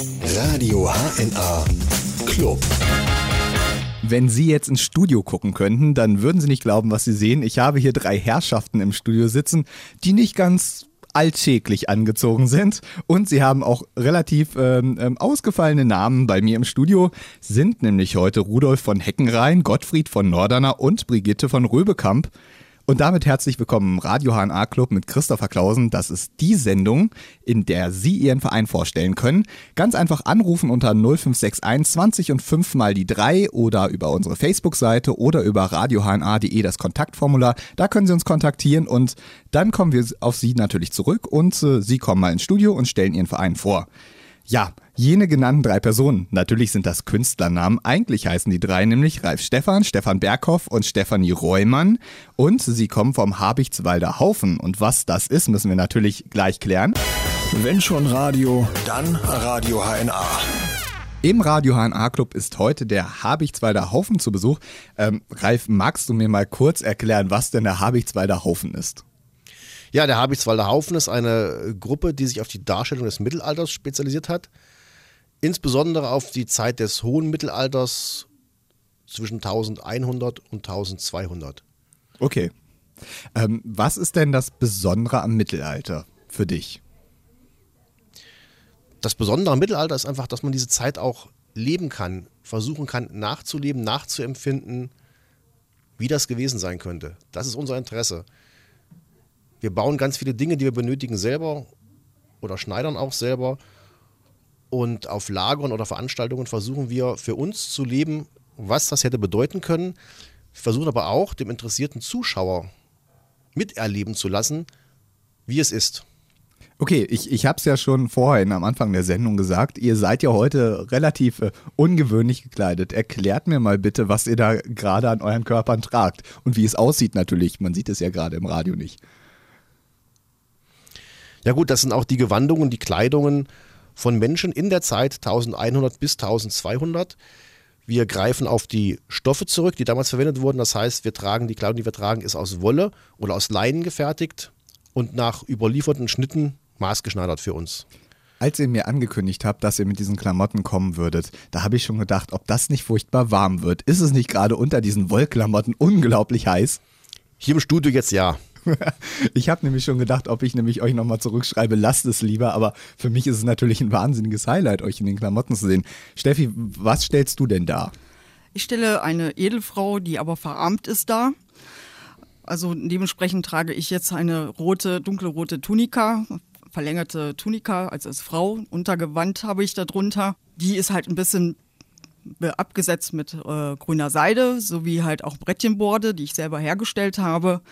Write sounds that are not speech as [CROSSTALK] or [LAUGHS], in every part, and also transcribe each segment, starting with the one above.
Radio HNA Club. Wenn Sie jetzt ins Studio gucken könnten, dann würden Sie nicht glauben, was Sie sehen. Ich habe hier drei Herrschaften im Studio sitzen, die nicht ganz alltäglich angezogen sind und sie haben auch relativ ähm, ähm, ausgefallene Namen bei mir im Studio, sind nämlich heute Rudolf von Heckenrhein, Gottfried von Norderner und Brigitte von Röbekamp. Und damit herzlich willkommen im Radio HNA Club mit Christopher Klausen. Das ist die Sendung, in der Sie Ihren Verein vorstellen können. Ganz einfach anrufen unter 0561 20 und 5 mal die 3 oder über unsere Facebook-Seite oder über radiohna.de das Kontaktformular. Da können Sie uns kontaktieren und dann kommen wir auf Sie natürlich zurück und äh, Sie kommen mal ins Studio und stellen Ihren Verein vor. Ja, jene genannten drei Personen, natürlich sind das Künstlernamen, eigentlich heißen die drei nämlich Ralf Stefan, Stefan Berghoff und Stefanie Reumann und sie kommen vom Habichtswalder Haufen und was das ist, müssen wir natürlich gleich klären. Wenn schon Radio, dann Radio HNA. Im Radio HNA Club ist heute der Habichtswalder Haufen zu Besuch. Ähm, Ralf, magst du mir mal kurz erklären, was denn der Habichtswalder Haufen ist? Ja, der Habichtswalder Haufen ist eine Gruppe, die sich auf die Darstellung des Mittelalters spezialisiert hat. Insbesondere auf die Zeit des hohen Mittelalters zwischen 1100 und 1200. Okay. Ähm, was ist denn das Besondere am Mittelalter für dich? Das Besondere am Mittelalter ist einfach, dass man diese Zeit auch leben kann, versuchen kann nachzuleben, nachzuempfinden, wie das gewesen sein könnte. Das ist unser Interesse. Wir bauen ganz viele Dinge, die wir benötigen, selber oder schneidern auch selber. Und auf Lagern oder Veranstaltungen versuchen wir für uns zu leben, was das hätte bedeuten können. Wir versuchen aber auch, dem interessierten Zuschauer miterleben zu lassen, wie es ist. Okay, ich, ich habe es ja schon vorhin am Anfang der Sendung gesagt, ihr seid ja heute relativ äh, ungewöhnlich gekleidet. Erklärt mir mal bitte, was ihr da gerade an euren Körpern tragt und wie es aussieht natürlich. Man sieht es ja gerade im Radio nicht. Ja gut, das sind auch die Gewandungen, die Kleidungen von Menschen in der Zeit 1100 bis 1200. Wir greifen auf die Stoffe zurück, die damals verwendet wurden. Das heißt, wir tragen die Kleidung, die wir tragen, ist aus Wolle oder aus Leinen gefertigt und nach überlieferten Schnitten maßgeschneidert für uns. Als ihr mir angekündigt habt, dass ihr mit diesen Klamotten kommen würdet, da habe ich schon gedacht, ob das nicht furchtbar warm wird. Ist es nicht gerade unter diesen Wollklamotten unglaublich heiß? Hier im Studio jetzt ja. [LAUGHS] Ich habe nämlich schon gedacht, ob ich nämlich euch nochmal zurückschreibe, lasst es lieber, aber für mich ist es natürlich ein wahnsinniges Highlight, euch in den Klamotten zu sehen. Steffi, was stellst du denn da? Ich stelle eine Edelfrau, die aber verarmt ist, da. Also dementsprechend trage ich jetzt eine rote, dunkelrote Tunika, verlängerte Tunika, also als Frau. Untergewand habe ich darunter. Die ist halt ein bisschen abgesetzt mit äh, grüner Seide, sowie halt auch Brettchenborde, die ich selber hergestellt habe.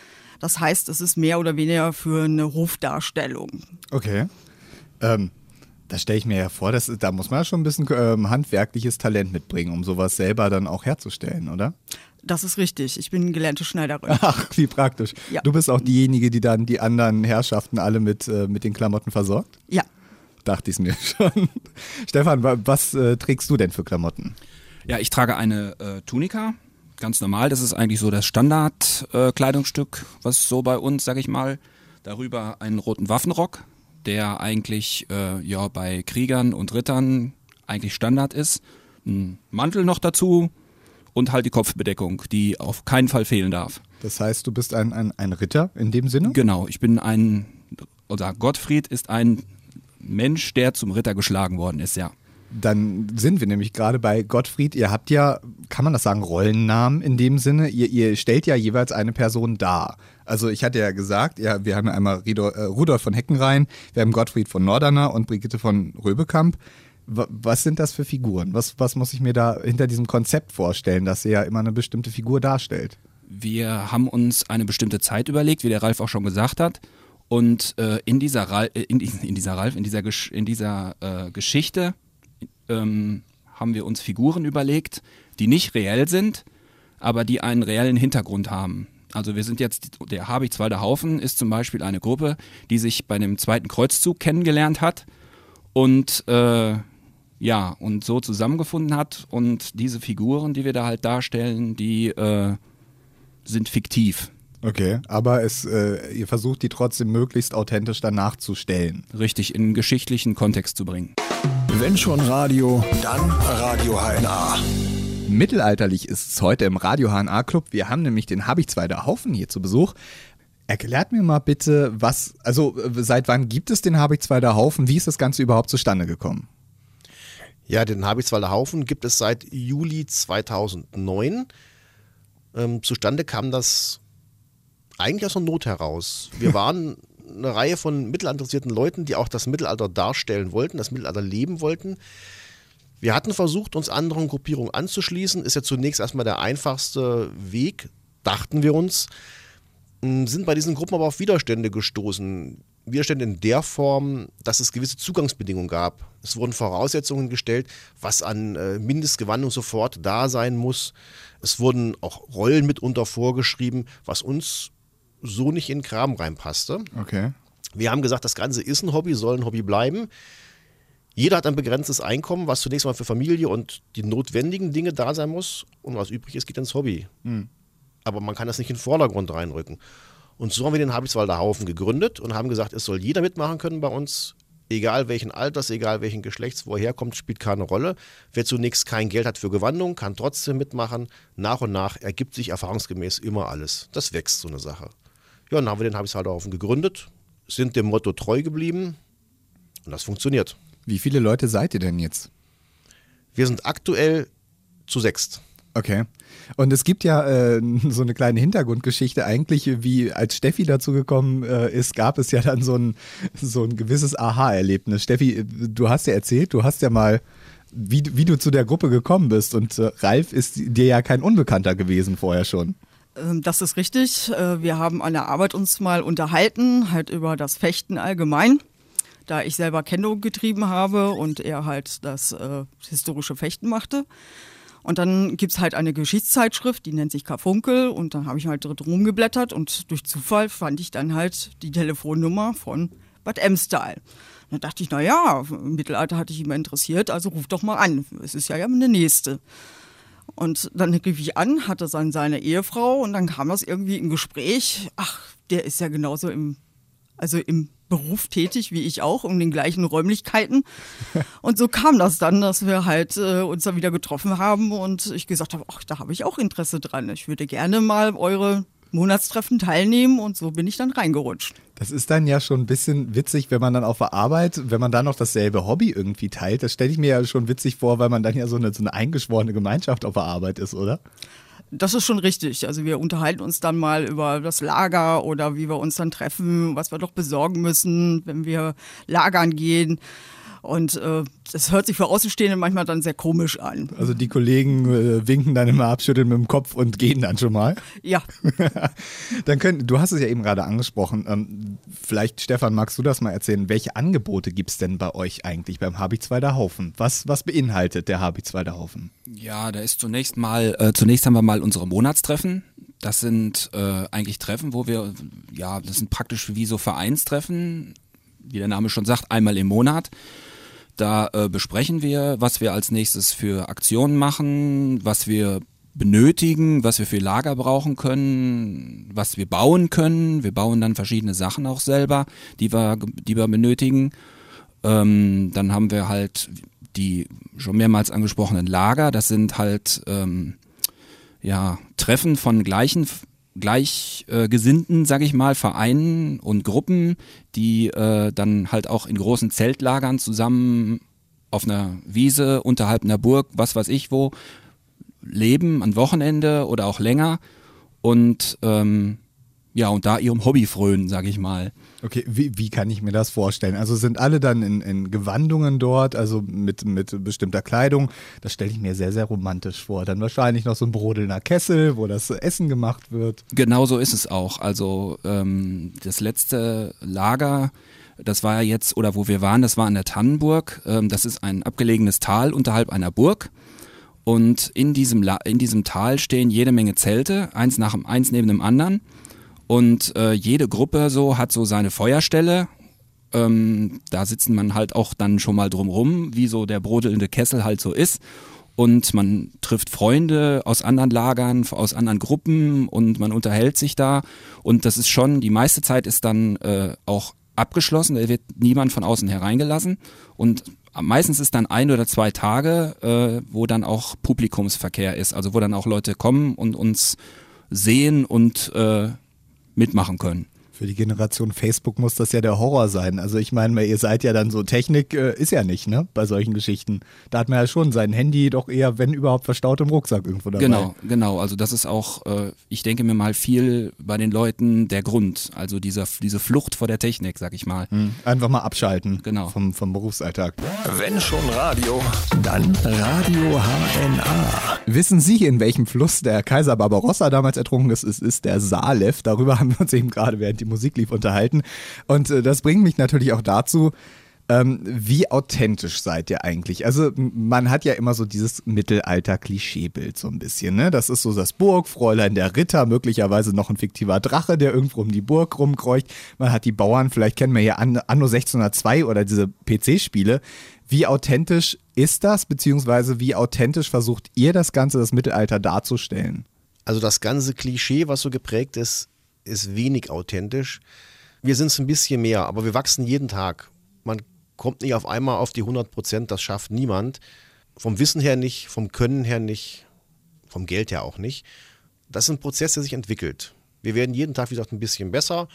Das heißt, es ist mehr oder weniger für eine Hofdarstellung. Okay. Ähm, da stelle ich mir ja vor, dass, da muss man ja schon ein bisschen ähm, handwerkliches Talent mitbringen, um sowas selber dann auch herzustellen, oder? Das ist richtig. Ich bin gelernte Schneiderin. [LAUGHS] Ach, wie praktisch. Ja. Du bist auch diejenige, die dann die anderen Herrschaften alle mit, äh, mit den Klamotten versorgt? Ja. Dachte ich es mir [LAUGHS] schon. Stefan, was äh, trägst du denn für Klamotten? Ja, ich trage eine äh, Tunika, ganz normal. Das ist eigentlich so das Standardkleidungsstück, äh, was so bei uns, sag ich mal. Darüber einen roten Waffenrock, der eigentlich äh, ja bei Kriegern und Rittern eigentlich Standard ist. Ein Mantel noch dazu und halt die Kopfbedeckung, die auf keinen Fall fehlen darf. Das heißt, du bist ein, ein, ein Ritter in dem Sinne? Genau, ich bin ein, oder Gottfried ist ein Mensch, der zum Ritter geschlagen worden ist, ja. Dann sind wir nämlich gerade bei Gottfried. Ihr habt ja, kann man das sagen, Rollennamen in dem Sinne. Ihr, ihr stellt ja jeweils eine Person dar. Also ich hatte ja gesagt, ja, wir haben ja einmal Rido, äh, Rudolf von Heckenrhein, wir haben Gottfried von Norderner und Brigitte von Röbekamp. W was sind das für Figuren? Was, was muss ich mir da hinter diesem Konzept vorstellen, dass ihr ja immer eine bestimmte Figur darstellt? Wir haben uns eine bestimmte Zeit überlegt, wie der Ralf auch schon gesagt hat. Und äh, in dieser Ralf, äh, in, in, dieser Ralf, in dieser, Gesch in dieser äh, Geschichte ähm, haben wir uns Figuren überlegt, die nicht reell sind, aber die einen reellen Hintergrund haben. Also wir sind jetzt, der Habichtswalder Haufen ist zum Beispiel eine Gruppe, die sich bei einem zweiten Kreuzzug kennengelernt hat und äh, ja, und so zusammengefunden hat. Und diese Figuren, die wir da halt darstellen, die äh, sind fiktiv. Okay, aber es, äh, ihr versucht die trotzdem möglichst authentisch danach zu stellen. Richtig in geschichtlichen Kontext zu bringen. Wenn schon Radio, dann Radio HNA. Mittelalterlich ist es heute im Radio HNA Club. Wir haben nämlich den Habichzweider Haufen hier zu Besuch. Erklärt mir mal bitte, was, also äh, seit wann gibt es den Habichzweider Haufen? Wie ist das Ganze überhaupt zustande gekommen? Ja, den Habichtswalder Haufen gibt es seit Juli 2009. Ähm, zustande kam das eigentlich aus der Not heraus. Wir waren eine Reihe von mittelalterinteressierten Leuten, die auch das Mittelalter darstellen wollten, das Mittelalter leben wollten. Wir hatten versucht, uns anderen Gruppierungen anzuschließen. Ist ja zunächst erstmal der einfachste Weg, dachten wir uns. Ähm, sind bei diesen Gruppen aber auf Widerstände gestoßen. Widerstände in der Form, dass es gewisse Zugangsbedingungen gab. Es wurden Voraussetzungen gestellt, was an äh, Mindestgewandung sofort da sein muss. Es wurden auch Rollen mitunter vorgeschrieben, was uns so nicht in den Kram reinpasste. Okay. Wir haben gesagt, das Ganze ist ein Hobby, soll ein Hobby bleiben. Jeder hat ein begrenztes Einkommen, was zunächst mal für Familie und die notwendigen Dinge da sein muss. Und was übrig ist, geht ins Hobby. Aber man kann das nicht in den Vordergrund reinrücken. Und so haben wir den Habichtswalder Haufen gegründet und haben gesagt, es soll jeder mitmachen können bei uns. Egal welchen Alters, egal welchen Geschlechts, wo er herkommt, spielt keine Rolle. Wer zunächst kein Geld hat für Gewandung, kann trotzdem mitmachen. Nach und nach ergibt sich erfahrungsgemäß immer alles. Das wächst so eine Sache. Ja, und dann haben wir den Habichtswalder Haufen gegründet, sind dem Motto treu geblieben und das funktioniert. Wie viele Leute seid ihr denn jetzt? Wir sind aktuell zu sechst. Okay. Und es gibt ja äh, [LAUGHS] so eine kleine Hintergrundgeschichte. Eigentlich, wie als Steffi dazu gekommen äh, ist, gab es ja dann so ein, so ein gewisses Aha-Erlebnis. Steffi, du hast ja erzählt, du hast ja mal, wie, wie du zu der Gruppe gekommen bist. Und äh, Ralf ist dir ja kein Unbekannter gewesen vorher schon. Ähm, Das ist richtig. Äh, Wir haben an der Arbeit uns mal unterhalten, halt über das Fechten allgemein. Da ich selber Kendo getrieben habe und er halt das äh, historische Fechten machte. Und dann gibt's halt eine Geschichtszeitschrift, die nennt sich Karfunkel. Und dann habe ich halt drin rumgeblättert und durch Zufall fand ich dann halt die Telefonnummer von Bad Emstal. Dann dachte ich, na ja, im Mittelalter hatte ich immer interessiert, also ruf doch mal an. Es ist ja ja eine nächste. Und dann rief ich an, hatte dann seine Ehefrau und dann kam das irgendwie im Gespräch. Ach, der ist ja genauso im, also im Beruf tätig wie ich auch, in den gleichen Räumlichkeiten. [LAUGHS] Und so kam das dann, dass wir halt äh, uns da wieder getroffen haben und ich gesagt habe, ach, da habe ich auch Interesse dran. Ich würde gerne mal eure Monatstreffen teilnehmen und so bin ich dann reingerutscht. Das ist dann ja schon ein bisschen witzig, wenn man dann auf der Arbeit, wenn man dann noch dasselbe Hobby irgendwie teilt. Das stelle ich mir ja schon witzig vor, weil man dann ja so eine, so eine eingeschworene Gemeinschaft auf der Arbeit ist, oder? Das ist schon richtig. Also wir unterhalten uns dann mal über das Lager oder wie wir uns dann treffen, was wir doch besorgen müssen, wenn wir lagern gehen. Und äh, das hört sich für Außenstehende manchmal dann sehr komisch an. Also die Kollegen äh, winken dann immer abschütteln mit dem Kopf und gehen dann schon mal. Ja, [LAUGHS] Dann können, du hast es ja eben gerade angesprochen. Ähm, vielleicht, Stefan, magst du das mal erzählen? Welche Angebote gibt es denn bei euch eigentlich beim Habichtsweider Haufen? Was, was beinhaltet der Habichtsweider Haufen? Ja, da ist zunächst mal, äh, zunächst haben wir mal unsere Monatstreffen. Das sind äh, eigentlich Treffen, wo wir, ja, das sind praktisch wie so Vereinstreffen, wie der Name schon sagt, einmal im Monat. Da äh, besprechen wir, was wir als nächstes für Aktionen machen, was wir benötigen, was wir für Lager brauchen können, was wir bauen können. Wir bauen dann verschiedene Sachen auch selber, die wir, die wir benötigen. Ähm, dann haben wir halt die schon mehrmals angesprochenen Lager. Das sind halt ähm, ja, Treffen von gleichen Gleichgesinnten, sag ich mal, Vereinen und Gruppen, die äh, dann halt auch in großen Zeltlagern zusammen auf einer Wiese unterhalb einer Burg, was weiß ich wo, leben, an Wochenende oder auch länger und ähm, ja, und da ihrem Hobby frönen, sag ich mal. Okay, wie, wie kann ich mir das vorstellen? Also sind alle dann in, in Gewandungen dort, also mit, mit bestimmter Kleidung. Das stelle ich mir sehr, sehr romantisch vor. Dann wahrscheinlich noch so ein brodelnder Kessel, wo das Essen gemacht wird. Genau so ist es auch. Also ähm, das letzte Lager, das war ja jetzt, oder wo wir waren, das war an der Tannenburg. Ähm, das ist ein abgelegenes Tal unterhalb einer Burg. Und in diesem, La in diesem Tal stehen jede Menge Zelte, eins, nach, eins neben dem anderen. Und äh, jede Gruppe so hat so seine Feuerstelle. Ähm, da sitzen man halt auch dann schon mal drumrum, wie so der brodelnde Kessel halt so ist. und man trifft Freunde aus anderen Lagern, aus anderen Gruppen und man unterhält sich da und das ist schon, die meiste Zeit ist dann äh, auch abgeschlossen, da wird niemand von außen hereingelassen und meistens ist dann ein oder zwei Tage, äh, wo dann auch Publikumsverkehr ist, also wo dann auch Leute kommen und uns sehen und äh, mitmachen können. Für die Generation Facebook muss das ja der Horror sein. Also ich meine, ihr seid ja dann so, Technik äh, ist ja nicht, ne, bei solchen Geschichten. Da hat man ja schon sein Handy doch eher, wenn überhaupt, verstaut im Rucksack irgendwo dabei. Genau, genau. Also das ist auch, äh, ich denke mir mal viel bei den Leuten der Grund. Also dieser, diese Flucht vor der Technik, sag ich mal. Hm. Einfach mal abschalten Genau. vom, vom Berufsalltag. Wenn schon Radio, dann Radio HNA. Wissen Sie, in welchem Fluss der Kaiser Barbarossa damals ertrunken ist? Es ist der Salev. Darüber [LAUGHS] haben wir uns eben gerade während die Musik lief unterhalten. Und äh, das bringt mich natürlich auch dazu, ähm, wie authentisch seid ihr eigentlich? Also man hat ja immer so dieses Mittelalter-Klischeebild so ein bisschen. Ne? Das ist so das Burgfräulein, der Ritter, möglicherweise noch ein fiktiver Drache, der irgendwo um die Burg rumkreucht. Man hat die Bauern, vielleicht kennen wir An- Anno 1602 oder diese PC-Spiele. Wie authentisch ist das, beziehungsweise wie authentisch versucht ihr das Ganze, das Mittelalter darzustellen? Also das ganze Klischee, was so geprägt ist, ist wenig authentisch. Wir sind es ein bisschen mehr, aber wir wachsen jeden Tag. Man kommt nicht auf einmal auf die 100 Prozent, das schafft niemand. Vom Wissen her nicht, vom Können her nicht, vom Geld her auch nicht. Das ist ein Prozess, der sich entwickelt. Wir werden jeden Tag, wie gesagt, ein bisschen besser.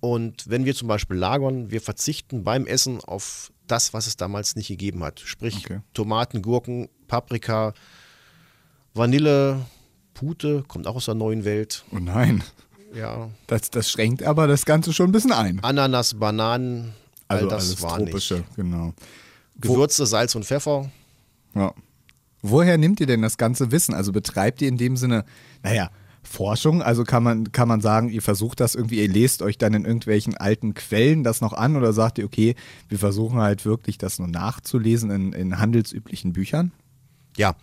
Und wenn wir zum Beispiel lagern, wir verzichten beim Essen auf das, was es damals nicht gegeben hat. Sprich Okay. Tomaten, Gurken, Paprika, Vanille, Pute, kommt auch aus der neuen Welt. Oh nein. Ja, Das, das schränkt aber das Ganze schon ein bisschen ein. Ananas, Bananen, Also all das alles war tropische, nicht. genau. Gewürze, Salz und Pfeffer. Ja. Woher nehmt ihr denn das ganze Wissen? Also betreibt ihr in dem Sinne, naja, Forschung? Also kann man, kann man sagen, ihr versucht das irgendwie, ihr lest euch dann in irgendwelchen alten Quellen das noch an oder sagt ihr, okay, wir versuchen halt wirklich das nur nachzulesen in, in handelsüblichen Büchern? Ja,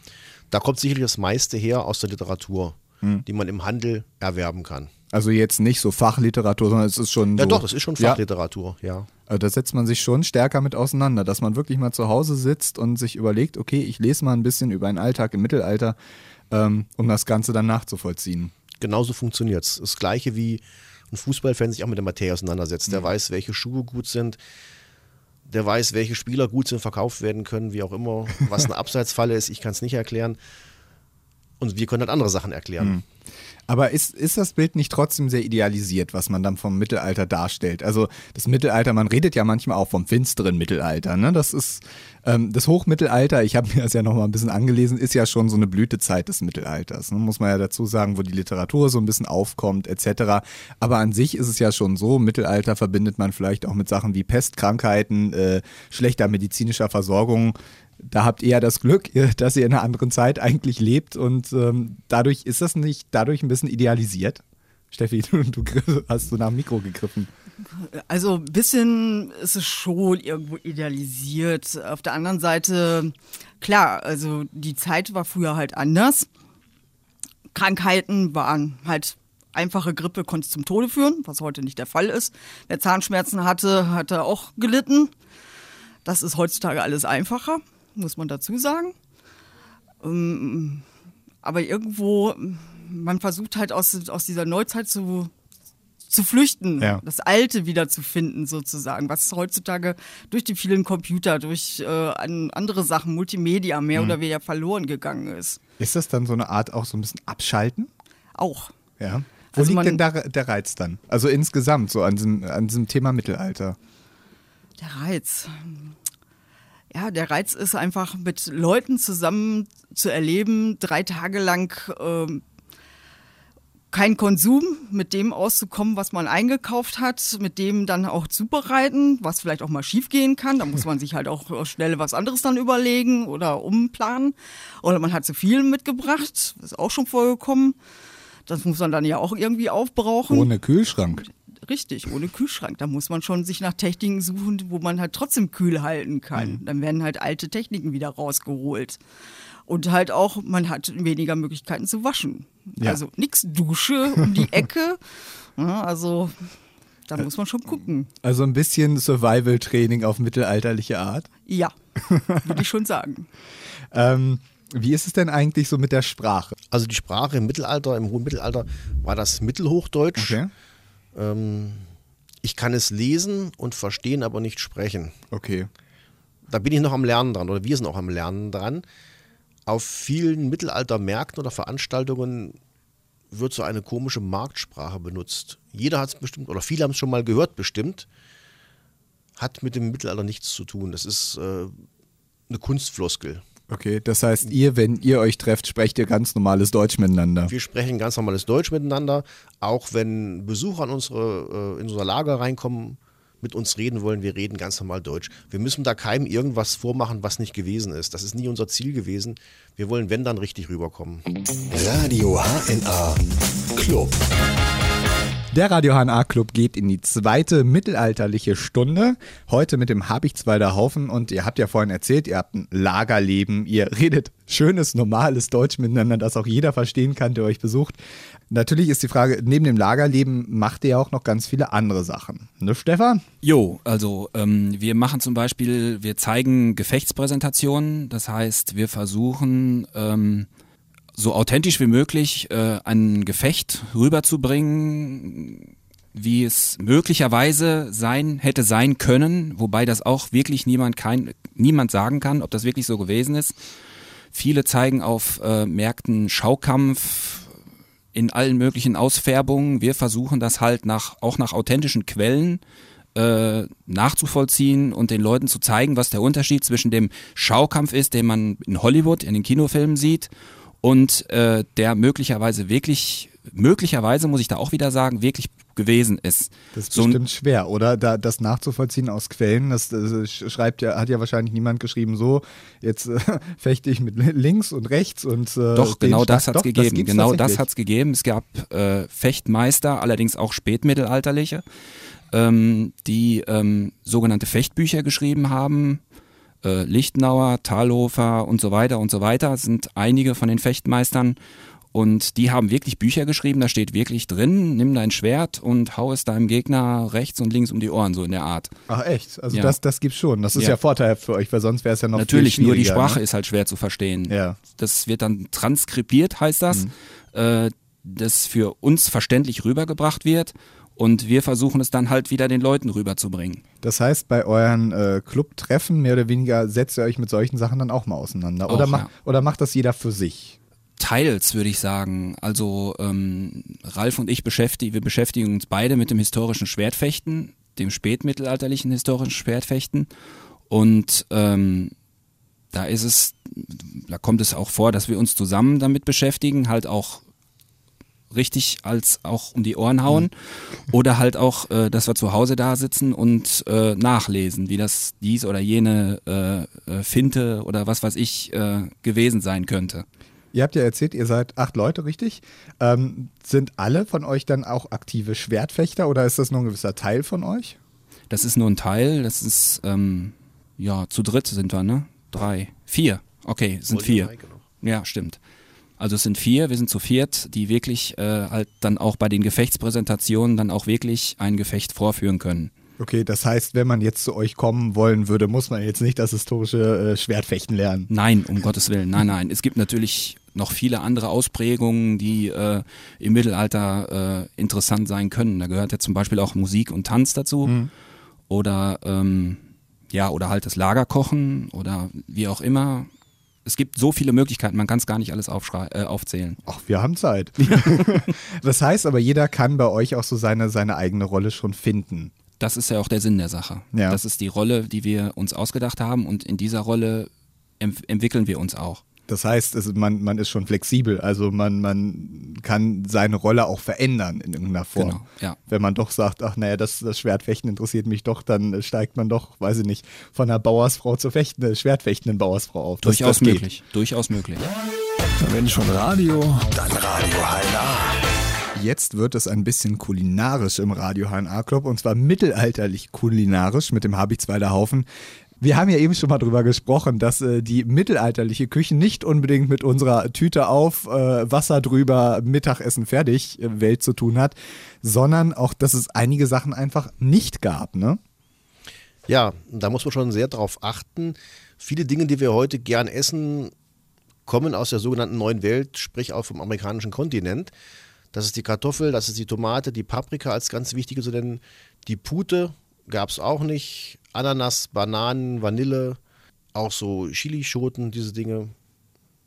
da kommt sicherlich das meiste her aus der Literatur, Hm. die man im Handel erwerben kann. Also jetzt nicht so Fachliteratur, sondern es ist schon Ja, so. doch, das ist schon Ja, Fachliteratur, ja. Also da setzt man sich schon stärker mit auseinander, dass man wirklich mal zu Hause sitzt und sich überlegt, okay, ich lese mal ein bisschen über einen Alltag im Mittelalter, ähm, um das Ganze dann nachzuvollziehen. Genauso funktioniert es. Das gleiche wie ein Fußballfan sich auch mit der Materie auseinandersetzt. Hm. Der weiß, welche Schuhe gut sind, der weiß, welche Spieler gut sind, verkauft werden können, wie auch immer. Was eine [LAUGHS] Abseitsfalle ist, ich kann es nicht erklären. Und wir können halt andere Sachen erklären. Hm. Aber ist, ist das Bild nicht trotzdem sehr idealisiert, was man dann vom Mittelalter darstellt? Also das Mittelalter, man redet ja manchmal auch vom finsteren Mittelalter. Ne? Das ist ähm, das Hochmittelalter, ich habe mir das ja nochmal ein bisschen angelesen, ist ja schon so eine Blütezeit des Mittelalters. Ne? Muss man ja dazu sagen, wo die Literatur so ein bisschen aufkommt, etc. Aber an sich ist es ja schon so, Mittelalter verbindet man vielleicht auch mit Sachen wie Pest, Krankheiten, äh, schlechter medizinischer Versorgung da habt ihr ja das Glück, [LAUGHS] dass ihr in einer anderen Zeit eigentlich lebt und ähm, dadurch ist das nicht dadurch ein bisschen idealisiert. Steffi, [LAUGHS] du, du hast so nach dem Mikro gegriffen. Also ein bisschen ist es schon irgendwo idealisiert. Auf der anderen Seite, klar, also die Zeit war früher halt anders. Krankheiten waren halt einfache Grippe, konnte zum Tode führen, was heute nicht der Fall ist. Wer Zahnschmerzen hatte, hatte auch gelitten. Das ist heutzutage alles einfacher, muss man dazu sagen. Ähm, aber irgendwo, man versucht halt aus, aus dieser Neuzeit zu, zu flüchten, Ja. das Alte wieder zu finden sozusagen, was heutzutage durch die vielen Computer, durch äh, an andere Sachen, Multimedia mehr oder weniger verloren gegangen ist. Ist das dann so eine Art auch so ein bisschen Abschalten? Auch. Ja. Wo Also liegt denn der, der Reiz dann? Also insgesamt so an diesem, an diesem Thema Mittelalter. Der Reiz. Ja, der Reiz ist einfach mit Leuten zusammen zu erleben, drei Tage lang ähm, kein Konsum, mit dem auszukommen, was man eingekauft hat, mit dem dann auch zubereiten, was vielleicht auch mal schief gehen kann. Da muss man sich halt auch schnell was anderes dann überlegen oder umplanen. Oder man hat zu viel mitgebracht, ist auch schon vorgekommen. Das muss man dann ja auch irgendwie aufbrauchen. Ohne Kühlschrank. Richtig, ohne Kühlschrank. Da muss man schon sich nach Techniken suchen, wo man halt trotzdem kühl halten kann. Dann werden halt alte Techniken wieder rausgeholt. Und halt auch, man hat weniger Möglichkeiten zu waschen. Ja. Also nix Dusche um die [LAUGHS] Ecke. Ja, also da muss man schon gucken. Also ein bisschen Survival-Training auf mittelalterliche Art. Ja, [LAUGHS] würde ich schon sagen. Ähm, Wie ist es denn eigentlich so mit der Sprache? Also die Sprache im Mittelalter, im hohen Mittelalter war das Mittelhochdeutsch. Okay. Ähm, ich kann es lesen und verstehen, aber nicht sprechen. Okay. Da bin ich noch am Lernen dran oder wir sind auch am Lernen dran. Auf vielen Mittelaltermärkten oder Veranstaltungen wird so eine komische Marktsprache benutzt. Jeder hat es bestimmt, oder viele haben es schon mal gehört bestimmt, hat mit dem Mittelalter nichts zu tun. Das ist äh, eine Kunstfloskel. Okay, das heißt, ihr, wenn ihr euch trefft, sprecht ihr ganz normales Deutsch miteinander. Wir sprechen ganz normales Deutsch miteinander, auch wenn Besucher in unsere, äh, in unser Lager reinkommen, mit uns reden wollen, wir reden ganz normal Deutsch. Wir müssen da keinem irgendwas vormachen, was nicht gewesen ist. Das ist nie unser Ziel gewesen. Wir wollen, wenn dann, richtig rüberkommen. Radio HNA Club. Der Radio HNA Club geht in die zweite mittelalterliche Stunde. Heute mit dem Habichtshwalder Haufen und ihr habt ja vorhin erzählt, ihr habt ein Lagerleben, ihr redet schönes, normales Deutsch miteinander, das auch jeder verstehen kann, der euch besucht. Natürlich ist die Frage, neben dem Lagerleben macht ihr ja auch noch ganz viele andere Sachen. Ne, Stefan? Jo, also ähm, wir machen zum Beispiel, wir zeigen Gefechtspräsentationen, das heißt, wir versuchen ähm, so authentisch wie möglich äh, ein Gefecht rüberzubringen, wie es möglicherweise sein hätte sein können, wobei das auch wirklich niemand kein niemand sagen kann, ob das wirklich so gewesen ist. Viele zeigen auf äh, Märkten Schaukampf in allen möglichen Ausfärbungen. Wir versuchen das halt nach auch nach authentischen Quellen äh, nachzuvollziehen und den Leuten zu zeigen, was der Unterschied zwischen dem Schaukampf ist, den man in Hollywood in den Kinofilmen sieht und äh, der möglicherweise wirklich, möglicherweise muss ich da auch wieder sagen, wirklich gewesen ist. Das ist So bestimmt schwer, oder? Da, das nachzuvollziehen aus Quellen, das, das schreibt ja, hat ja wahrscheinlich niemand geschrieben, so, jetzt äh, [LAUGHS] fechte ich mit links und rechts und äh, Doch, genau Schlag- das hat es gegeben. gibt's genau das hat es gegeben. Es gab äh, Fechtmeister, allerdings auch spätmittelalterliche, ähm, die ähm, sogenannte Fechtbücher geschrieben haben. Äh, Lichtenauer, Thalhofer und so weiter und so weiter Das sind einige von den Fechtmeistern. Und die haben wirklich Bücher geschrieben, da steht wirklich drin, nimm dein Schwert und hau es deinem Gegner rechts und links um die Ohren, so in der Art. Ach echt? Also Ja. das, das gibt's schon. Das ist ja, Ja. vorteilhaft für euch, weil sonst wäre es ja noch Natürlich, nur die schwieriger, Sprache Ne? ist halt schwer zu verstehen. Ja. Das wird dann transkribiert, heißt das, Mhm. äh, das für uns verständlich rübergebracht wird. Und wir versuchen es dann halt wieder den Leuten rüberzubringen. Das heißt, bei euren äh, Clubtreffen mehr oder weniger setzt ihr euch mit solchen Sachen dann auch mal auseinander. Oder, Auch, mach, ja. oder macht das jeder für sich? Teils, würde ich sagen. Also ähm, Ralf und ich beschäftigen, wir beschäftigen uns beide mit dem historischen Schwertfechten, dem spätmittelalterlichen historischen Schwertfechten. Und ähm, da ist es, da kommt es auch vor, dass wir uns zusammen damit beschäftigen, halt auch richtig als auch um die Ohren hauen oder halt auch, äh, dass wir zu Hause da sitzen und äh, nachlesen, wie das dies oder jene äh, äh, Finte oder was weiß ich äh, gewesen sein könnte. Ihr habt ja erzählt, ihr seid acht Leute, richtig? Ähm, sind alle von euch dann auch aktive Schwertfechter oder ist das nur ein gewisser Teil von euch? Das ist nur ein Teil, das ist, ähm, ja, zu dritt sind wir, ne? Drei, vier. Okay, sind vier. Ja, stimmt. Also es sind vier, wir sind zu viert, die wirklich äh, halt dann auch bei den Gefechtspräsentationen dann auch wirklich ein Gefecht vorführen können. Okay, das heißt, wenn man jetzt zu euch kommen wollen würde, muss man jetzt nicht das historische äh, Schwertfechten lernen. Nein, um Gottes Willen, nein, nein. Es gibt natürlich noch viele andere Ausprägungen, die äh, im Mittelalter äh, interessant sein können. Da gehört ja zum Beispiel auch Musik und Tanz dazu. Oder ähm, ja, oder halt das Lagerkochen oder wie auch immer. Es gibt so viele Möglichkeiten, man kann es gar nicht alles äh, aufzählen. Ach, wir haben Zeit. [LAUGHS] das heißt aber, jeder kann bei euch auch so seine, seine eigene Rolle schon finden. Das ist ja auch der Sinn der Sache. Ja. Das ist die Rolle, die wir uns ausgedacht haben und in dieser Rolle entwickeln wir uns auch. Das heißt, es, man, man ist schon flexibel, also man, man kann seine Rolle auch verändern in irgendeiner Form. Genau, ja. Wenn man doch sagt, ach naja, das, das Schwertfechten interessiert mich doch, dann steigt man doch, weiß ich nicht, von einer Bauersfrau zur fechtenden, schwertfechtenden Bauersfrau auf. Das- Durchaus das möglich. Durchaus möglich. Wenn schon Radio, dann Radio HNA. Jetzt wird es ein bisschen kulinarisch im Radio HNA Club und zwar mittelalterlich kulinarisch mit dem Habichtshwalder Haufen. Wir haben ja eben schon mal drüber gesprochen, dass äh, die mittelalterliche Küche nicht unbedingt mit unserer Tüte auf, äh, Wasser drüber, Mittagessen fertig äh, Welt zu tun hat, sondern auch, dass es einige Sachen einfach nicht gab, ne? Ja, da muss man schon sehr drauf achten. Viele Dinge, die wir heute gern essen, kommen aus der sogenannten neuen Welt, sprich auch vom amerikanischen Kontinent. Das ist die Kartoffel, das ist die Tomate, die Paprika als ganz wichtige zu nennen. Die Pute gab es auch nicht. Ananas, Bananen, Vanille, auch so Chilischoten, diese Dinge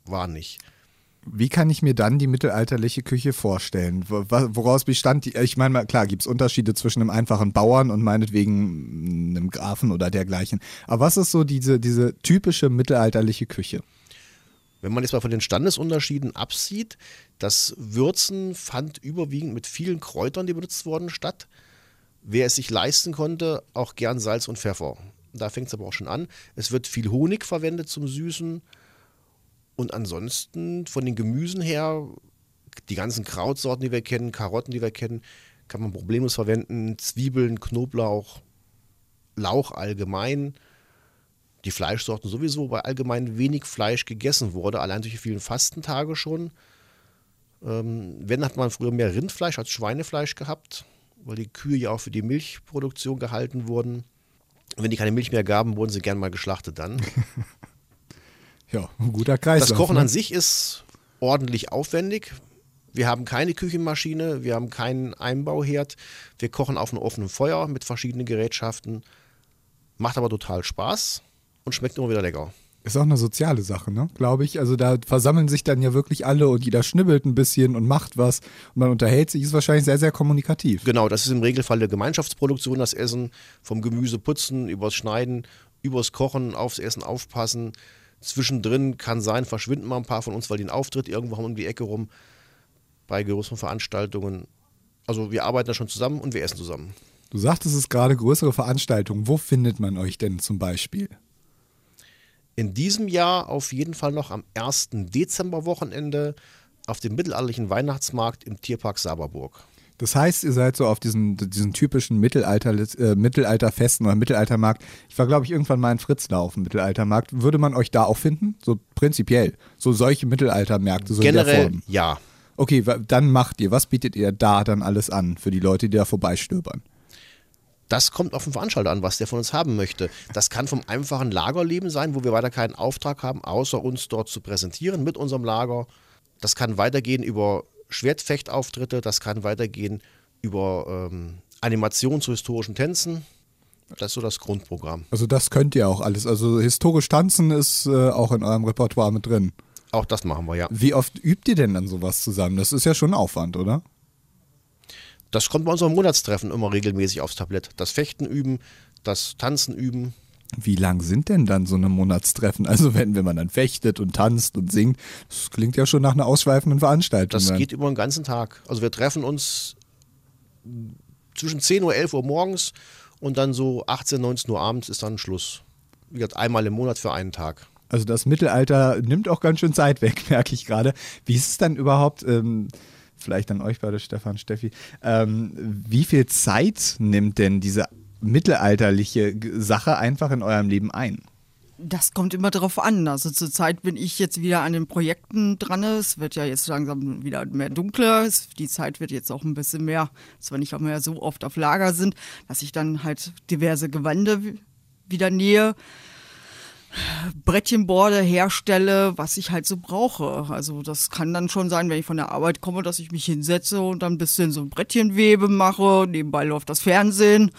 waren nicht. Wie kann ich mir dann die mittelalterliche Küche vorstellen? Woraus bestand die? Ich meine, klar, gibt es Unterschiede zwischen einem einfachen Bauern und meinetwegen einem Grafen oder dergleichen. Aber was ist so diese, diese typische mittelalterliche Küche? Wenn man jetzt mal von den Standesunterschieden absieht, das Würzen fand überwiegend mit vielen Kräutern, die benutzt wurden, statt. Wer es sich leisten konnte, auch gern Salz und Pfeffer. Da fängt es aber auch schon an. Es wird viel Honig verwendet zum Süßen und ansonsten von den Gemüsen her, die ganzen Krautsorten, die wir kennen, Karotten, die wir kennen, kann man problemlos verwenden. Zwiebeln, Knoblauch, Lauch allgemein. Die Fleischsorten sowieso, weil allgemein wenig Fleisch gegessen wurde, allein durch die vielen Fastentage schon. Ähm, wenn, hat man früher mehr Rindfleisch als Schweinefleisch gehabt, weil die Kühe ja auch für die Milchproduktion gehalten wurden. Und wenn die keine Milch mehr gaben, wurden sie gern mal geschlachtet dann. [LAUGHS] Ja, ein guter Kreis. Das Kochen ne? an sich ist ordentlich aufwendig. Wir haben keine Küchenmaschine, wir haben keinen Einbauherd. Wir kochen auf einem offenen Feuer mit verschiedenen Gerätschaften. Macht aber total Spaß und schmeckt immer wieder lecker. Ist auch eine soziale Sache, ne? Glaube ich. Also da versammeln sich dann ja wirklich alle und jeder schnibbelt ein bisschen und macht was und man unterhält sich, ist wahrscheinlich sehr, sehr kommunikativ. Genau, das ist im Regelfall eine Gemeinschaftsproduktion, das Essen, vom Gemüse putzen, übers Schneiden, übers Kochen, aufs Essen aufpassen. Zwischendrin kann sein, verschwinden mal ein paar von uns, weil die einen Auftritt irgendwo haben um die Ecke rum bei größeren Veranstaltungen. Also wir arbeiten da schon zusammen und wir essen zusammen. Du sagtest es gerade, größere Veranstaltungen. Wo findet man euch denn zum Beispiel? In diesem Jahr auf jeden Fall noch am 1. Dezemberwochenende auf dem mittelalterlichen Weihnachtsmarkt im Tierpark Saberburg. Das heißt, ihr seid so auf diesen, diesen typischen Mittelalter, äh, Mittelalterfesten oder Mittelaltermarkt. Ich war, glaube ich, irgendwann mal in Fritzlar auf dem Mittelaltermarkt. Würde man euch da auch finden? So prinzipiell. So solche Mittelaltermärkte. So Generell ja. Okay, dann macht ihr. Was bietet ihr da dann alles an für die Leute, die da vorbeistöbern? Das kommt auf den Veranstalter an, was der von uns haben möchte. Das kann vom einfachen Lagerleben sein, wo wir weiter keinen Auftrag haben, außer uns dort zu präsentieren mit unserem Lager. Das kann weitergehen über Schwertfechtauftritte, das kann weitergehen über ähm, Animationen zu historischen Tänzen. Das ist so das Grundprogramm. Also das könnt ihr auch alles. Also historisch tanzen ist äh, auch in eurem Repertoire mit drin. Auch das machen wir, ja. Wie oft übt ihr denn dann sowas zusammen? Das ist ja schon Aufwand, oder? Das kommt bei unserem Monatstreffen immer regelmäßig aufs Tablett. Das Fechten üben, das Tanzen üben. Wie lang sind denn dann so eine Monatstreffen? Also wenn, wenn man dann fechtet und tanzt und singt, das klingt ja schon nach einer ausschweifenden Veranstaltung. Das geht über den ganzen Tag. Also wir treffen uns zwischen 10 Uhr, 11 Uhr morgens und dann so 18, 19 Uhr abends ist dann Schluss. Wie gesagt, einmal im Monat für einen Tag. Also das Mittelalter nimmt auch ganz schön Zeit weg, [LAUGHS] merke ich gerade. Wie ist es dann überhaupt, ähm, vielleicht an euch beide, Stefan, Steffi, ähm, wie viel Zeit nimmt denn diese mittelalterliche Sache einfach in eurem Leben ein? Das kommt immer darauf an. Also zurzeit bin ich jetzt wieder an den Projekten dran. Es wird ja jetzt langsam wieder mehr dunkler. Die Zeit wird jetzt auch ein bisschen mehr, dass wir nicht auch mehr so oft auf Lager sind, dass ich dann halt diverse Gewande wieder nähe. Brettchenborde herstelle, was ich halt so brauche. Also das kann dann schon sein, wenn ich von der Arbeit komme, dass ich mich hinsetze und dann ein bisschen so ein Brettchenwebe mache. Nebenbei läuft das Fernsehen.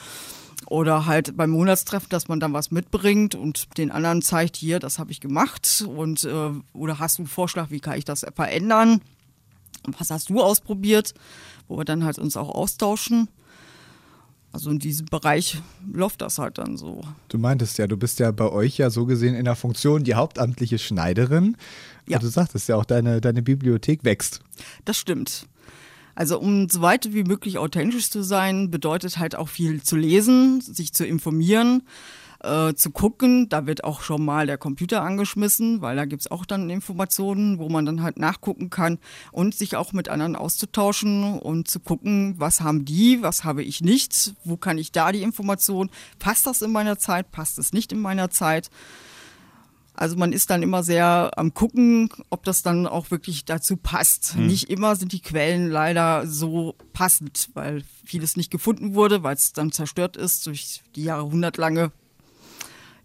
Oder halt beim Monatstreffen, dass man dann was mitbringt und den anderen zeigt, hier, das habe ich gemacht. Und äh, oder hast du einen Vorschlag, wie kann ich das verändern? Was hast du ausprobiert? Wo wir dann halt uns auch austauschen. Also in diesem Bereich läuft das halt dann so. Du meintest ja, du bist ja bei euch ja so gesehen in der Funktion die hauptamtliche Schneiderin. Ja. Und du sagtest ja auch, deine, deine Bibliothek wächst. Das stimmt. Also um so weit wie möglich authentisch zu sein, bedeutet halt auch viel zu lesen, sich zu informieren, äh, zu gucken. Da wird auch schon mal der Computer angeschmissen, weil da gibt's auch dann Informationen, wo man dann halt nachgucken kann und sich auch mit anderen auszutauschen und zu gucken, was haben die, was habe ich nicht, wo kann ich da die Information, passt das in meiner Zeit, passt es nicht in meiner Zeit. Also man ist dann immer sehr am gucken, ob das dann auch wirklich dazu passt. Hm. Nicht immer sind die Quellen leider so passend, weil vieles nicht gefunden wurde, weil es dann zerstört ist durch die jahrhundertlange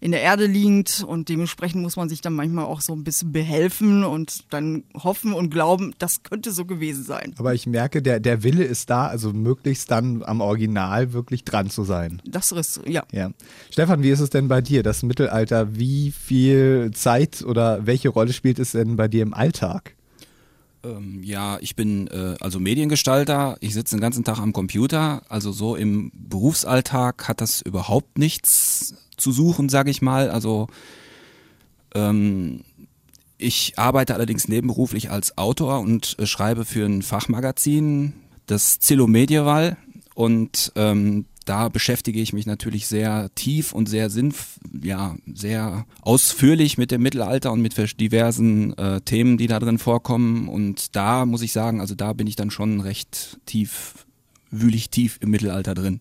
in der Erde liegend und dementsprechend muss man sich dann manchmal auch so ein bisschen behelfen und dann hoffen und glauben, das könnte so gewesen sein. Aber ich merke, der, der Wille ist da, also möglichst dann am Original wirklich dran zu sein. Das ist, ja. Ja. Stefan, wie ist es denn bei dir, das Mittelalter? Wie viel Zeit oder welche Rolle spielt es denn bei dir im Alltag? Ähm, ja, ich bin äh, also Mediengestalter. Ich sitze den ganzen Tag am Computer. Also so im Berufsalltag hat das überhaupt nichts zu suchen, sage ich mal. Also ähm, ich arbeite allerdings nebenberuflich als Autor und äh, schreibe für ein Fachmagazin, das Zillow Medieval. Und ähm, da beschäftige ich mich natürlich sehr tief und sehr sinnf ja, sehr ausführlich mit dem Mittelalter und mit diversen äh, Themen, die da drin vorkommen. Und da muss ich sagen, also da bin ich dann schon recht tief, wühlig tief im Mittelalter drin.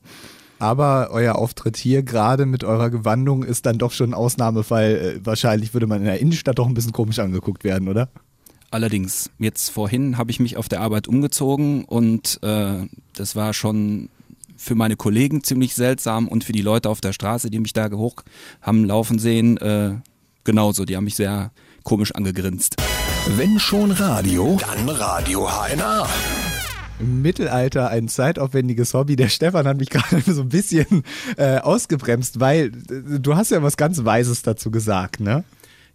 Aber euer Auftritt hier gerade mit eurer Gewandung ist dann doch schon ein Ausnahmefall. Äh, wahrscheinlich würde man in der Innenstadt doch ein bisschen komisch angeguckt werden, oder? Allerdings, jetzt vorhin habe ich mich auf der Arbeit umgezogen und äh, das war schon für meine Kollegen ziemlich seltsam und für die Leute auf der Straße, die mich da hoch haben laufen sehen, äh, genauso. Die haben mich sehr komisch angegrinst. Wenn schon Radio, dann Radio HNA. Im Mittelalter ein zeitaufwendiges Hobby. Der Stefan hat mich [LAUGHS] gerade so ein bisschen äh, ausgebremst, weil äh, du hast ja was ganz Weises dazu gesagt, ne?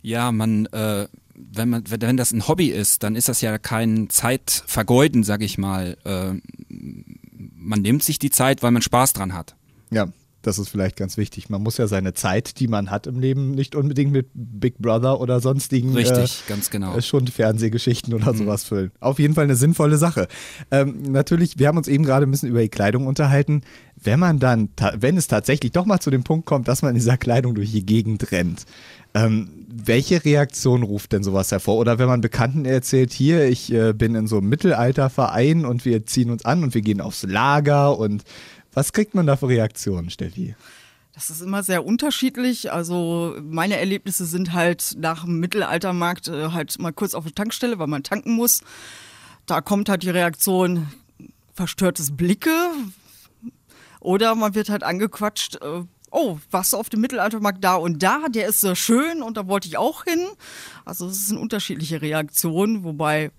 Ja, man, äh, wenn man, wenn das ein Hobby ist, dann ist das ja kein Zeitvergeuden, sag ich mal. Äh, man nimmt sich die Zeit, weil man Spaß dran hat. Ja, das ist vielleicht ganz wichtig. Man muss ja seine Zeit, die man hat im Leben, nicht unbedingt mit Big Brother oder sonstigen Richtig, äh, ganz genau. schon Fernsehgeschichten oder mhm. sowas füllen. Auf jeden Fall eine sinnvolle Sache. Ähm, natürlich, wir haben uns eben gerade ein bisschen über die Kleidung unterhalten. Wenn man dann, wenn es tatsächlich doch mal zu dem Punkt kommt, dass man in dieser Kleidung durch die Gegend rennt, ähm, welche Reaktion ruft denn sowas hervor? Oder wenn man Bekannten erzählt, hier, ich äh, bin in so einem Mittelalterverein und wir ziehen uns an und wir gehen aufs Lager und was kriegt man da für Reaktionen, Steffi? Das ist immer sehr unterschiedlich. Also meine Erlebnisse sind halt nach dem Mittelaltermarkt äh, halt mal kurz auf die Tankstelle, weil man tanken muss. Da kommt halt die Reaktion verstörtes Blicke. Oder man wird halt angequatscht, äh, oh, warst du auf dem Mittelaltermarkt da und da, der ist so schön und da wollte ich auch hin. Also es sind unterschiedliche Reaktionen, wobei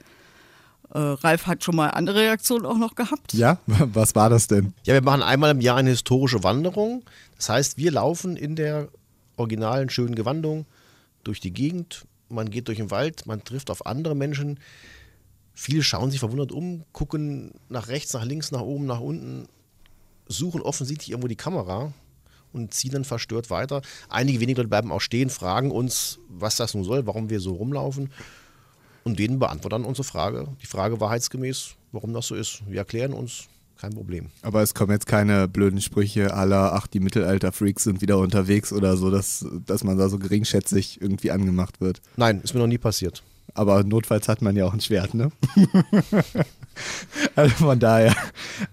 äh, Ralf hat schon mal andere Reaktionen auch noch gehabt. Ja, [LAUGHS] was war das denn? Ja, wir machen einmal im Jahr eine historische Wanderung. Das heißt, wir laufen in der originalen schönen Gewandung durch die Gegend. Man geht durch den Wald, man trifft auf andere Menschen. Viele schauen sich verwundert um, gucken nach rechts, nach links, nach oben, nach unten, suchen offensichtlich irgendwo die Kamera und ziehen dann verstört weiter. Einige wenige Leute bleiben auch stehen, fragen uns, was das nun soll, warum wir so rumlaufen. Und denen beantworten dann unsere Frage, die Frage wahrheitsgemäß, warum das so ist. Wir erklären uns, kein Problem. Aber es kommen jetzt keine blöden Sprüche aller, ach, die Mittelalter-Freaks sind wieder unterwegs oder so, dass, dass man da so geringschätzig irgendwie angemacht wird. Nein, ist mir noch nie passiert. Aber notfalls hat man ja auch ein Schwert, ne? [LAUGHS] also von daher.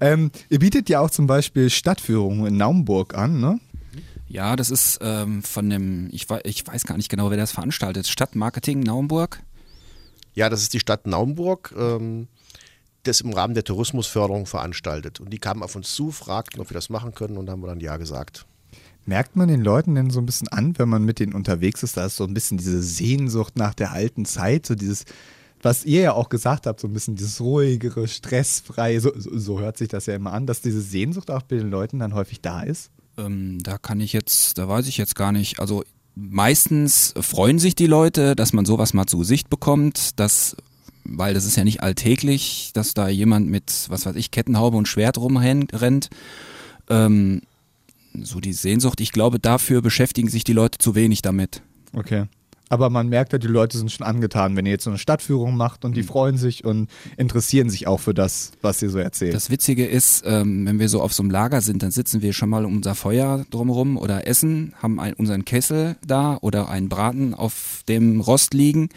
Ähm, ihr bietet ja auch zum Beispiel Stadtführungen in Naumburg an, ne? Ja, das ist ähm, von dem, ich, ich weiß gar nicht genau, wer das veranstaltet, Stadtmarketing Naumburg. Ja, das ist die Stadt Naumburg, ähm, das im Rahmen der Tourismusförderung veranstaltet. Und die kamen auf uns zu, fragten, ob wir das machen können und haben wir dann Ja gesagt. Merkt man den Leuten denn so ein bisschen an, wenn man mit denen unterwegs ist, da ist so ein bisschen diese Sehnsucht nach der alten Zeit, so dieses, was ihr ja auch gesagt habt, so ein bisschen dieses ruhigere, stressfreie, so, so, so hört sich das ja immer an, dass diese Sehnsucht auch bei den Leuten dann häufig da ist? Ähm, da kann ich jetzt, da weiß ich jetzt gar nicht. Also meistens freuen sich die Leute, dass man sowas mal zu Gesicht bekommt, dass weil das ist ja nicht alltäglich, dass da jemand mit, was weiß ich, Kettenhaube und Schwert rumrennt. Ähm, so die Sehnsucht, ich glaube, dafür beschäftigen sich die Leute zu wenig damit. Okay. Aber man merkt ja, die Leute sind schon angetan, wenn ihr jetzt so eine Stadtführung macht und die mhm. freuen sich und interessieren sich auch für das, was ihr so erzählt. Das Witzige ist, ähm, wenn wir so auf so einem Lager sind, dann sitzen wir schon mal um unser Feuer drumherum oder essen, haben ein, unseren Kessel da oder einen Braten auf dem Rost liegen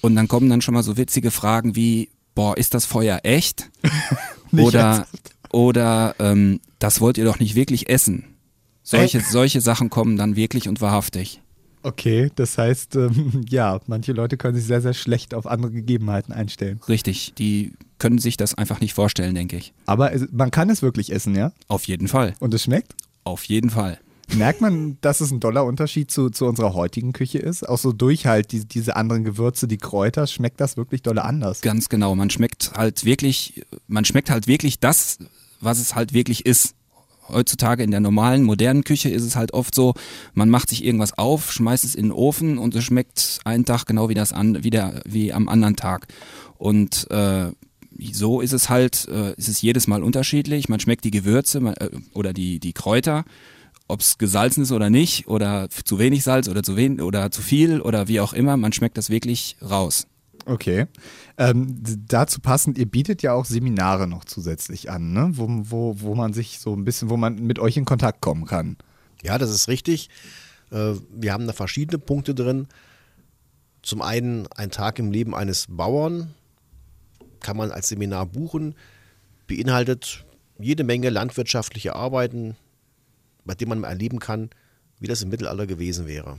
und dann kommen dann schon mal so witzige Fragen wie, boah, ist das Feuer echt? [LAUGHS] oder oder ähm, das wollt ihr doch nicht wirklich essen. Solche, solche Sachen kommen dann wirklich und wahrhaftig. Okay, das heißt, ähm, [LAUGHS] ja, manche Leute können sich sehr, sehr schlecht auf andere Gegebenheiten einstellen. Richtig, die können sich das einfach nicht vorstellen, denke ich. Aber es, man kann es wirklich essen, ja? Auf jeden Fall. Und es schmeckt? Auf jeden Fall. Merkt man, dass es ein doller Unterschied zu, zu unserer heutigen Küche ist? Auch so durch halt die, diese anderen Gewürze, die Kräuter, schmeckt das wirklich dolle anders? Ganz genau. Man schmeckt halt wirklich, man schmeckt halt wirklich das, was es halt wirklich ist. Heutzutage in der normalen, modernen Küche ist es halt oft so, man macht sich irgendwas auf, schmeißt es in den Ofen und es schmeckt einen Tag genau wie das an, wie, der, wie am anderen Tag. Und äh, so ist es halt, äh, ist es jedes Mal unterschiedlich. Man schmeckt die Gewürze man, äh, oder die, die Kräuter, ob es gesalzen ist oder nicht, oder zu wenig Salz oder zu wenig oder zu viel oder wie auch immer, man schmeckt das wirklich raus. Okay. Ähm, dazu passend, ihr bietet ja auch Seminare noch zusätzlich an, ne? wo, wo, wo man sich so ein bisschen, wo man mit euch in Kontakt kommen kann. Ja, das ist richtig. Äh, wir haben da verschiedene Punkte drin. Zum einen ein Tag im Leben eines Bauern kann man als Seminar buchen, beinhaltet jede Menge landwirtschaftliche Arbeiten, bei denen man erleben kann, wie das im Mittelalter gewesen wäre.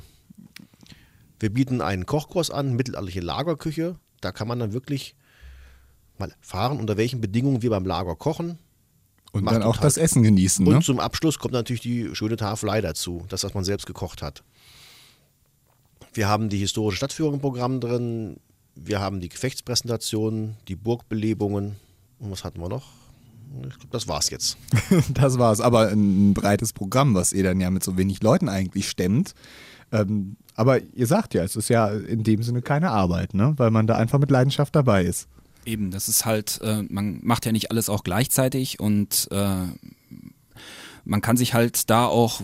Wir bieten einen Kochkurs an, mittelalterliche Lagerküche. Da kann man dann wirklich mal fahren, unter welchen Bedingungen wir beim Lager kochen. Und dann auch das Essen genießen. Und ne? zum Abschluss kommt natürlich die schöne Tafelei dazu, das, was man selbst gekocht hat. Wir haben die historische Stadtführung im Programm drin. Wir haben die Gefechtspräsentationen, die Burgbelebungen. Und was hatten wir noch? Ich glaube, das war's jetzt. [LAUGHS] das war's. Aber ein breites Programm, was ihr dann ja mit so wenig Leuten eigentlich stemmt. Ähm, aber ihr sagt ja, es ist ja in dem Sinne keine Arbeit, ne? weil man da einfach mit Leidenschaft dabei ist. Eben, das ist halt, äh, man macht ja nicht alles auch gleichzeitig und äh, man kann sich halt da auch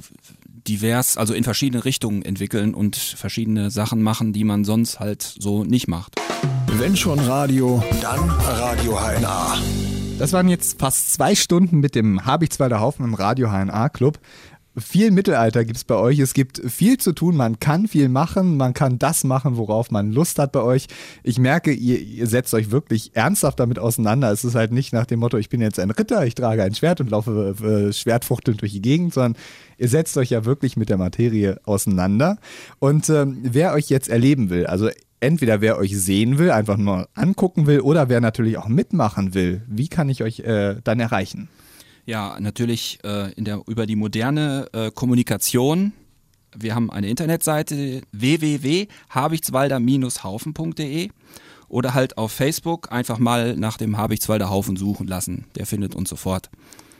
divers, also in verschiedene Richtungen entwickeln und verschiedene Sachen machen, die man sonst halt so nicht macht. Wenn schon Radio, dann Radio HNA. Das waren jetzt fast zwei Stunden mit dem Habichtswalder Haufen im Radio HNA Club viel Mittelalter gibt es bei euch. Es gibt viel zu tun. Man kann viel machen. Man kann das machen, worauf man Lust hat bei euch. Ich merke, ihr, ihr setzt euch wirklich ernsthaft damit auseinander. Es ist halt nicht nach dem Motto, ich bin jetzt ein Ritter, ich trage ein Schwert und laufe äh, schwertfuchtelnd durch die Gegend, sondern ihr setzt euch ja wirklich mit der Materie auseinander. Und ähm, wer euch jetzt erleben will, also entweder wer euch sehen will, einfach nur angucken will, oder wer natürlich auch mitmachen will, wie kann ich euch äh, dann erreichen? Ja, natürlich äh, in der, über die moderne äh, Kommunikation. Wir haben eine Internetseite www.habichtswalder-haufen.de oder halt auf Facebook einfach mal nach dem Habichtswalder Haufen suchen lassen. Der findet uns sofort.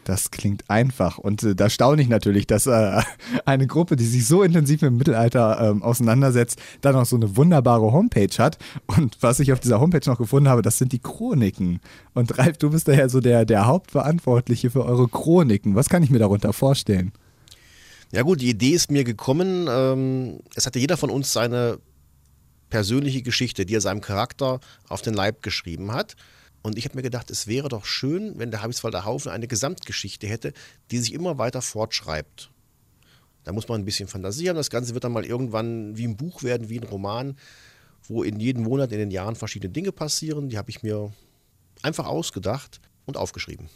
Das klingt einfach. Und äh, da staune ich natürlich, dass äh, [LAUGHS] eine Gruppe, die sich so intensiv mit dem Mittelalter ähm, auseinandersetzt, dann auch so eine wunderbare Homepage hat. Und was ich auf dieser Homepage noch gefunden habe, das sind die Chroniken. Und Ralf, du bist daher so der, der Hauptverantwortliche für eure Chroniken. Was kann ich mir darunter vorstellen? Ja gut, die Idee ist mir gekommen. Ähm, es hatte jeder von uns seine persönliche Geschichte, die er seinem Charakter auf den Leib geschrieben hat. Und ich habe mir gedacht, es wäre doch schön, wenn der Habichtswalder Haufen eine Gesamtgeschichte hätte, die sich immer weiter fortschreibt. Da muss man ein bisschen Fantasie haben. Das Ganze wird dann mal irgendwann wie ein Buch werden, wie ein Roman, wo in jedem Monat, in den Jahren verschiedene Dinge passieren. Die habe ich mir einfach ausgedacht und aufgeschrieben.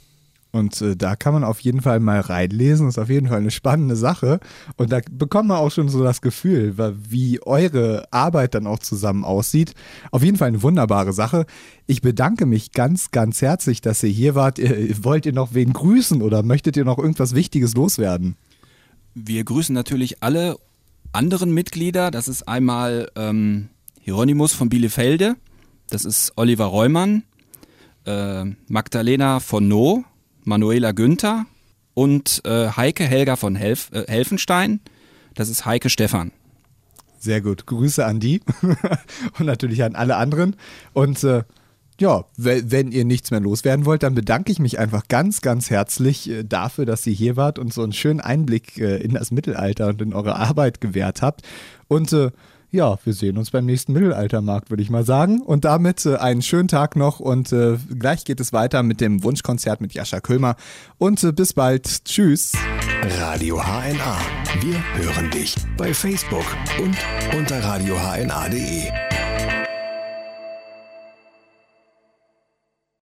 Und äh, da kann man auf jeden Fall mal reinlesen. Das ist auf jeden Fall eine spannende Sache. Und da bekommt man auch schon so das Gefühl, wie eure Arbeit dann auch zusammen aussieht. Auf jeden Fall eine wunderbare Sache. Ich bedanke mich ganz, ganz herzlich, dass ihr hier wart. Wollt ihr noch wen grüßen oder möchtet ihr noch irgendwas Wichtiges loswerden? Wir grüßen natürlich alle anderen Mitglieder. Das ist einmal ähm, Hieronymus von Bielefelde. Das ist Oliver Reumann. Äh, Magdalena von No Manuela Günther und äh, Heike Helga von Helf äh, Helfenstein. Das ist Heike Stefan. Sehr gut. Grüße an die [LAUGHS] und natürlich an alle anderen. Und äh, ja, wenn ihr nichts mehr loswerden wollt, dann bedanke ich mich einfach ganz, ganz herzlich äh, dafür, dass ihr hier wart und so einen schönen Einblick äh, in das Mittelalter und in eure Arbeit gewährt habt. Und äh, ja, wir sehen uns beim nächsten Mittelaltermarkt, würde ich mal sagen. Und damit äh, einen schönen Tag noch und äh, gleich geht es weiter mit dem Wunschkonzert mit Jascha Köhlmer. Und äh, bis bald. Tschüss. Radio HNA. Wir hören dich bei Facebook und unter radiohna.de.